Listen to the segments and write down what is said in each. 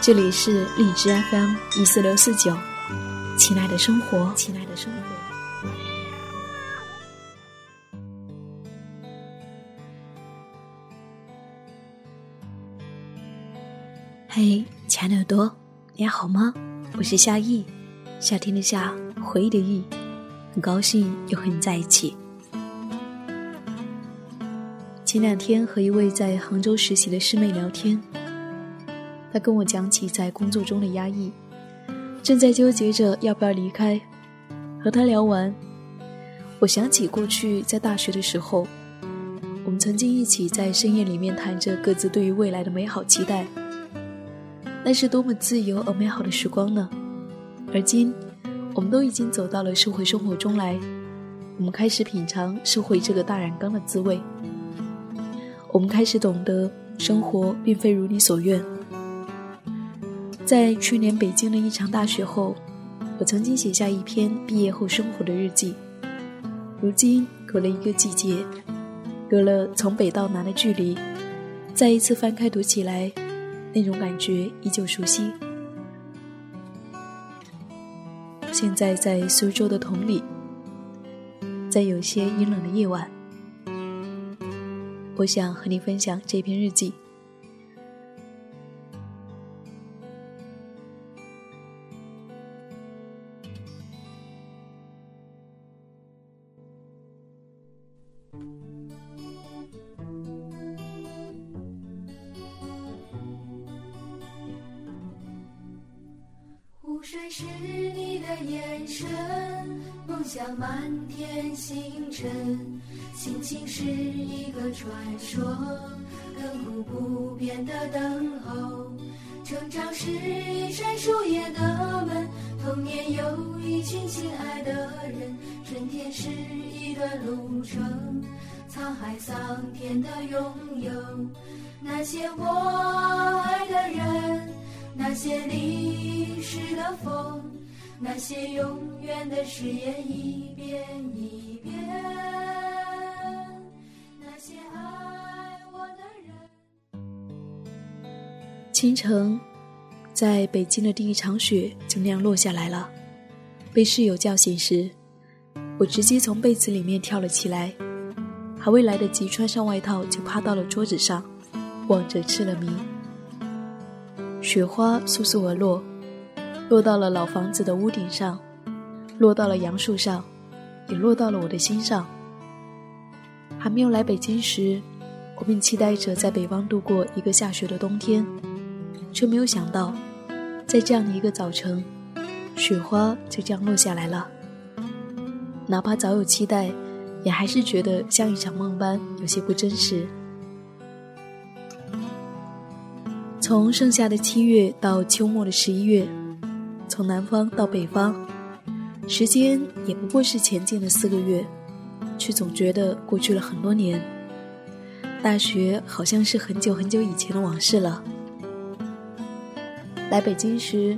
这里是荔枝 FM 一四六四九，亲爱的生活，亲爱的生活。嘿，亲爱的耳朵，你好吗？我是夏意，夏天的夏，回忆的忆，很高兴又和你在一起。前两天和一位在杭州实习的师妹聊天。他跟我讲起在工作中的压抑，正在纠结着要不要离开。和他聊完，我想起过去在大学的时候，我们曾经一起在深夜里面谈着各自对于未来的美好期待。那是多么自由而美好的时光呢？而今，我们都已经走到了社会生活中来，我们开始品尝社会这个大染缸的滋味。我们开始懂得，生活并非如你所愿。在去年北京的一场大雪后，我曾经写下一篇毕业后生活的日记。如今隔了一个季节，隔了从北到南的距离，再一次翻开读起来，那种感觉依旧熟悉。现在在苏州的同里，在有些阴冷的夜晚，我想和你分享这篇日记。水是你的眼神，梦想满天星辰，心情是一个传说，亘古不变的等候。成长是一扇树叶的门，童年有一群亲爱的人，春天是一段路程，沧海桑田的拥有，那些我爱的人。那些历史的风，那些永远的誓言，一遍一遍。那些爱我的人。清晨，在北京的第一场雪就那样落下来了。被室友叫醒时，我直接从被子里面跳了起来，还未来得及穿上外套，就趴到了桌子上，望着吃了迷。雪花簌簌而落，落到了老房子的屋顶上，落到了杨树上，也落到了我的心上。还没有来北京时，我便期待着在北方度过一个下雪的冬天，却没有想到，在这样的一个早晨，雪花就这样落下来了。哪怕早有期待，也还是觉得像一场梦般，有些不真实。从盛夏的七月到秋末的十一月，从南方到北方，时间也不过是前进了四个月，却总觉得过去了很多年。大学好像是很久很久以前的往事了。来北京时，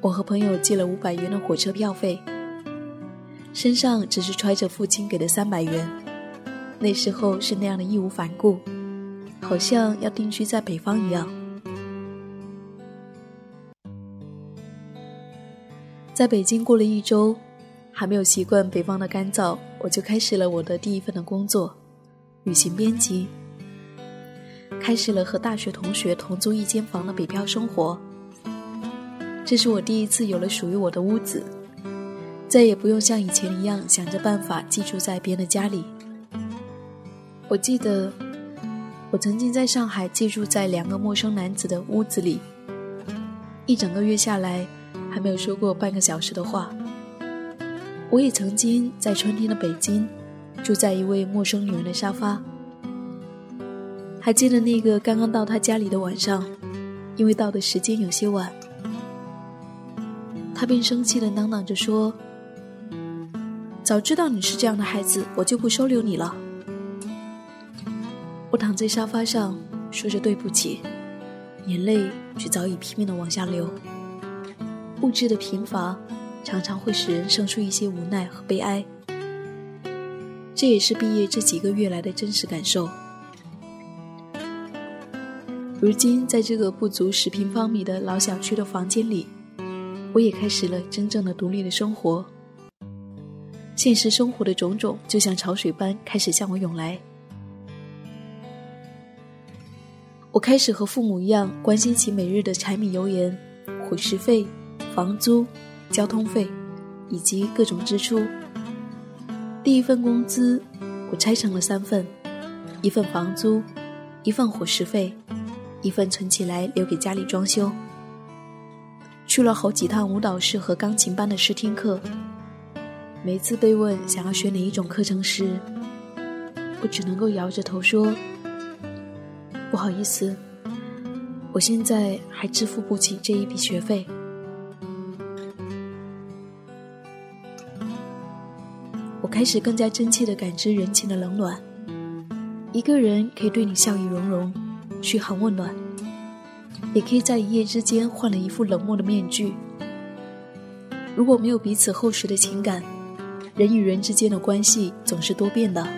我和朋友借了五百元的火车票费，身上只是揣着父亲给的三百元。那时候是那样的义无反顾，好像要定居在北方一样。在北京过了一周，还没有习惯北方的干燥，我就开始了我的第一份的工作——旅行编辑。开始了和大学同学同租一间房的北漂生活。这是我第一次有了属于我的屋子，再也不用像以前一样想着办法寄住在别人的家里。我记得，我曾经在上海寄住在两个陌生男子的屋子里，一整个月下来。还没有说过半个小时的话。我也曾经在春天的北京，住在一位陌生女人的沙发。还记得那个刚刚到她家里的晚上，因为到的时间有些晚，他便生气的嚷嚷着说：“早知道你是这样的孩子，我就不收留你了。”我躺在沙发上，说着对不起，眼泪却早已拼命的往下流。物质的贫乏，常常会使人生出一些无奈和悲哀。这也是毕业这几个月来的真实感受。如今，在这个不足十平方米的老小区的房间里，我也开始了真正的独立的生活。现实生活的种种，就像潮水般开始向我涌来。我开始和父母一样，关心起每日的柴米油盐、伙食费。房租、交通费以及各种支出。第一份工资我拆成了三份：一份房租，一份伙食费，一份存起来留给家里装修。去了好几趟舞蹈室和钢琴班的试听课。每次被问想要学哪一种课程时，我只能够摇着头说：“不好意思，我现在还支付不起这一笔学费。”开始更加真切地感知人情的冷暖。一个人可以对你笑意融融，嘘寒问暖，也可以在一夜之间换了一副冷漠的面具。如果没有彼此厚实的情感，人与人之间的关系总是多变的。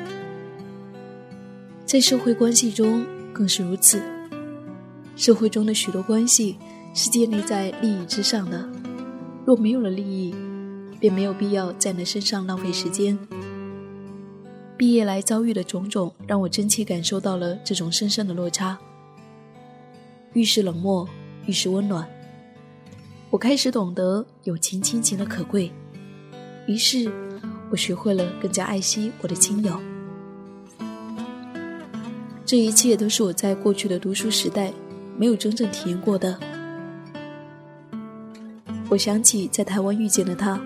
在社会关系中更是如此。社会中的许多关系是建立在利益之上的，若没有了利益，便没有必要在那身上浪费时间。毕业来遭遇的种种，让我真切感受到了这种深深的落差。遇事冷漠，遇事温暖。我开始懂得友情、亲情的可贵，于是我学会了更加爱惜我的亲友。这一切都是我在过去的读书时代没有真正体验过的。我想起在台湾遇见的他。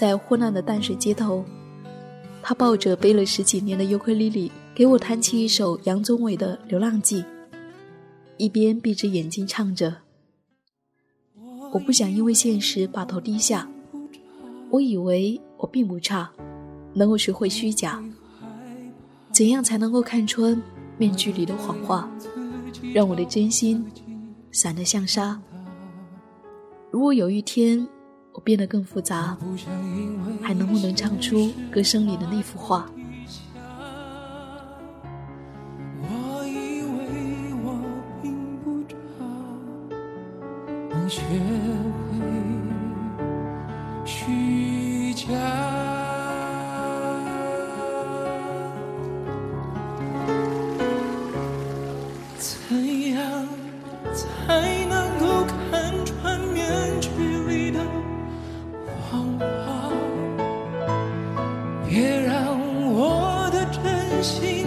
在昏暗的淡水街头，他抱着背了十几年的尤克里里，给我弹起一首杨宗纬的《流浪记》，一边闭着眼睛唱着：“我不想因为现实把头低下，我以为我并不差，能够学会虚假。怎样才能够看穿面具里的谎话，让我的真心散得像沙？如果有一天……”我变得更复杂，还能不能唱出歌声里的那幅画？我别让我的真心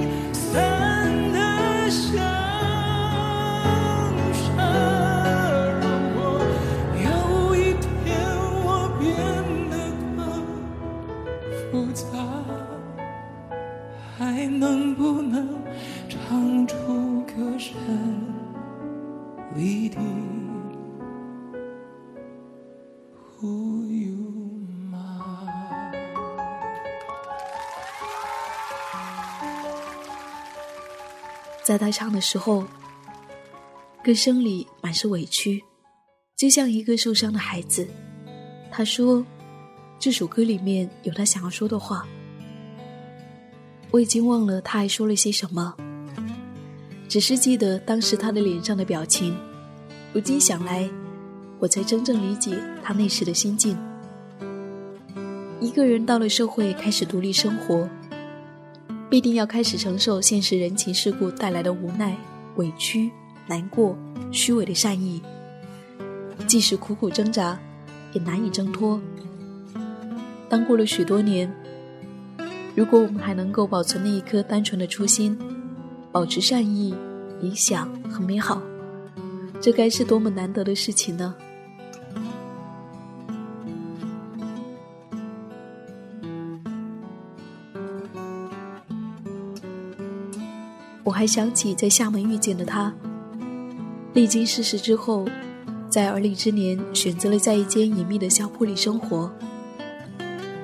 在他唱的时候，歌声里满是委屈，就像一个受伤的孩子。他说：“这首歌里面有他想要说的话。”我已经忘了他还说了些什么，只是记得当时他的脸上的表情。如今想来，我才真正理解他那时的心境。一个人到了社会，开始独立生活。必定要开始承受现实人情世故带来的无奈、委屈、难过、虚伪的善意，即使苦苦挣扎，也难以挣脱。当过了许多年，如果我们还能够保存那一颗单纯的初心，保持善意、理想和美好，这该是多么难得的事情呢？还想起在厦门遇见的他，历经世事之后，在而立之年选择了在一间隐秘的小铺里生活，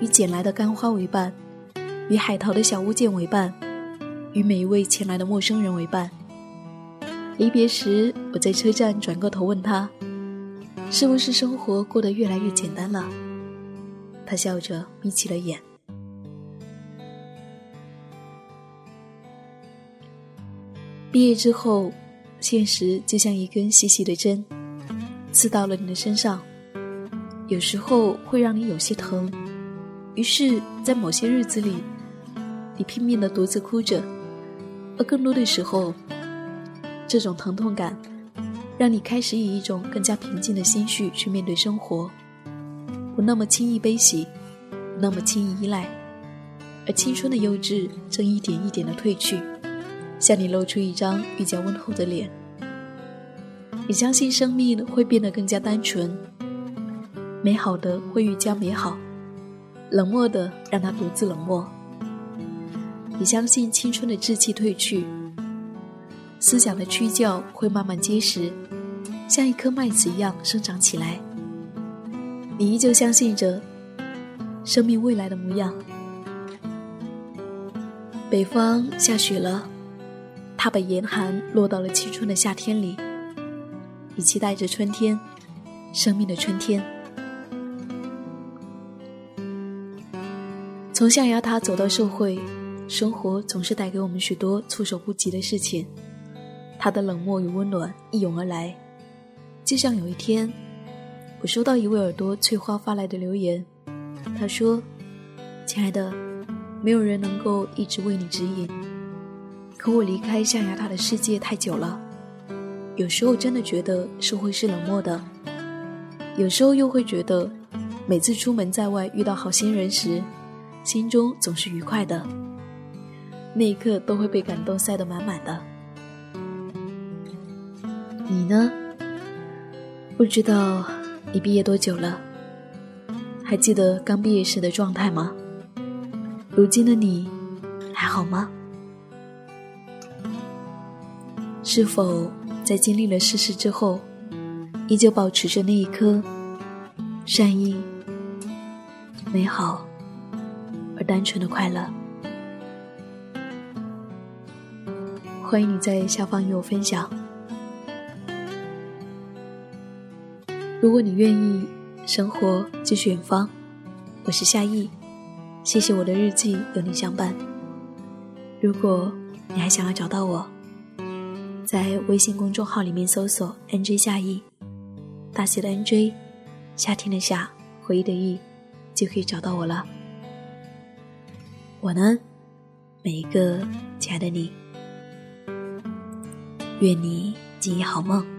与捡来的干花为伴，与海淘的小物件为伴，与每一位前来的陌生人为伴。离别时，我在车站转过头问他：“是不是生活过得越来越简单了？”他笑着眯起了眼。毕业之后，现实就像一根细细的针，刺到了你的身上，有时候会让你有些疼。于是，在某些日子里，你拼命的独自哭着，而更多的时候，这种疼痛感，让你开始以一种更加平静的心绪去面对生活，不那么轻易悲喜，不那么轻易依赖，而青春的幼稚正一点一点的褪去。向你露出一张愈加温厚的脸。你相信生命会变得更加单纯，美好的会愈加美好，冷漠的让它独自冷漠。你相信青春的稚气褪去，思想的躯壳会慢慢结实，像一颗麦子一样生长起来。你依旧相信着生命未来的模样。北方下雪了。他把严寒落到了青春的夏天里，你期待着春天，生命的春天。从象牙塔走到社会，生活总是带给我们许多措手不及的事情。他的冷漠与温暖一涌而来，就像有一天，我收到一位耳朵翠花发来的留言，他说：“亲爱的，没有人能够一直为你指引。”可我离开象牙塔的世界太久了，有时候真的觉得社会是冷漠的，有时候又会觉得，每次出门在外遇到好心人时，心中总是愉快的，那一刻都会被感动塞得满满的。你呢？不知道你毕业多久了？还记得刚毕业时的状态吗？如今的你还好吗？是否在经历了世事之后，依旧保持着那一颗善意、美好而单纯的快乐？欢迎你在下方与我分享。如果你愿意，生活继续远方。我是夏意，谢谢我的日记有你相伴。如果你还想要找到我。在微信公众号里面搜索 “nj 夏意”，大写的 “nj”，夏天的夏，回忆的忆，就可以找到我了。我呢，每一个亲爱的你，愿你今夜好梦。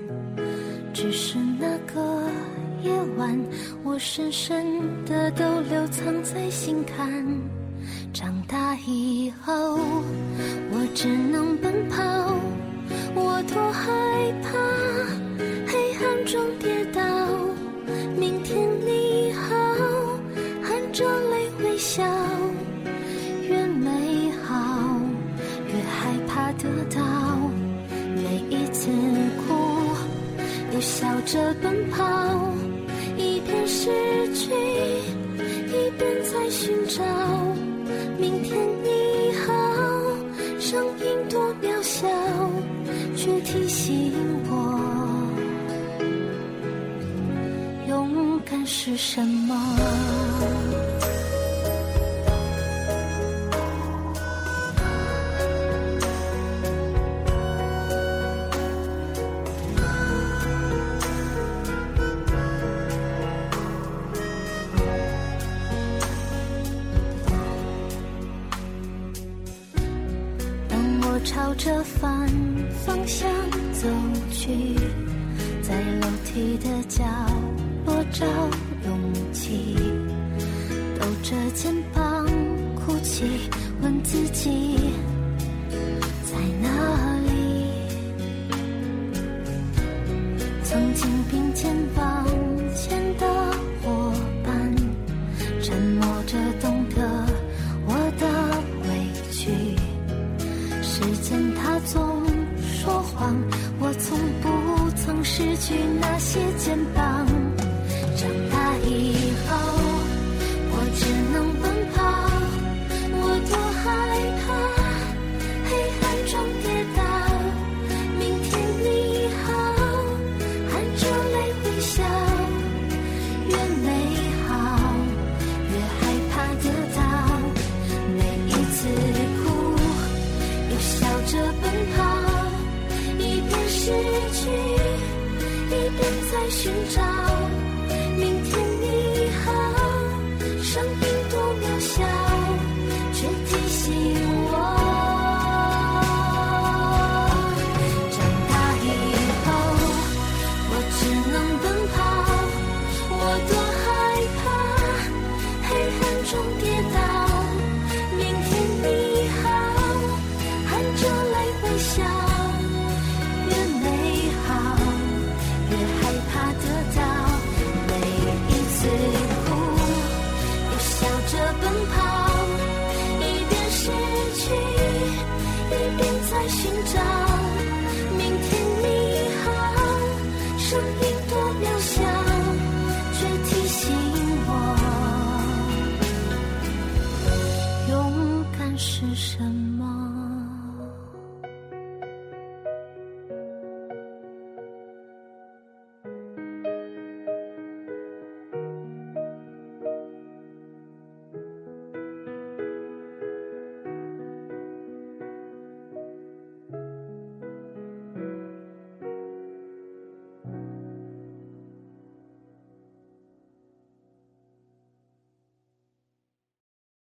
夜晚，我深深的都留藏在心坎。长大以后，我只能奔跑，我多害怕么？问自己是什么。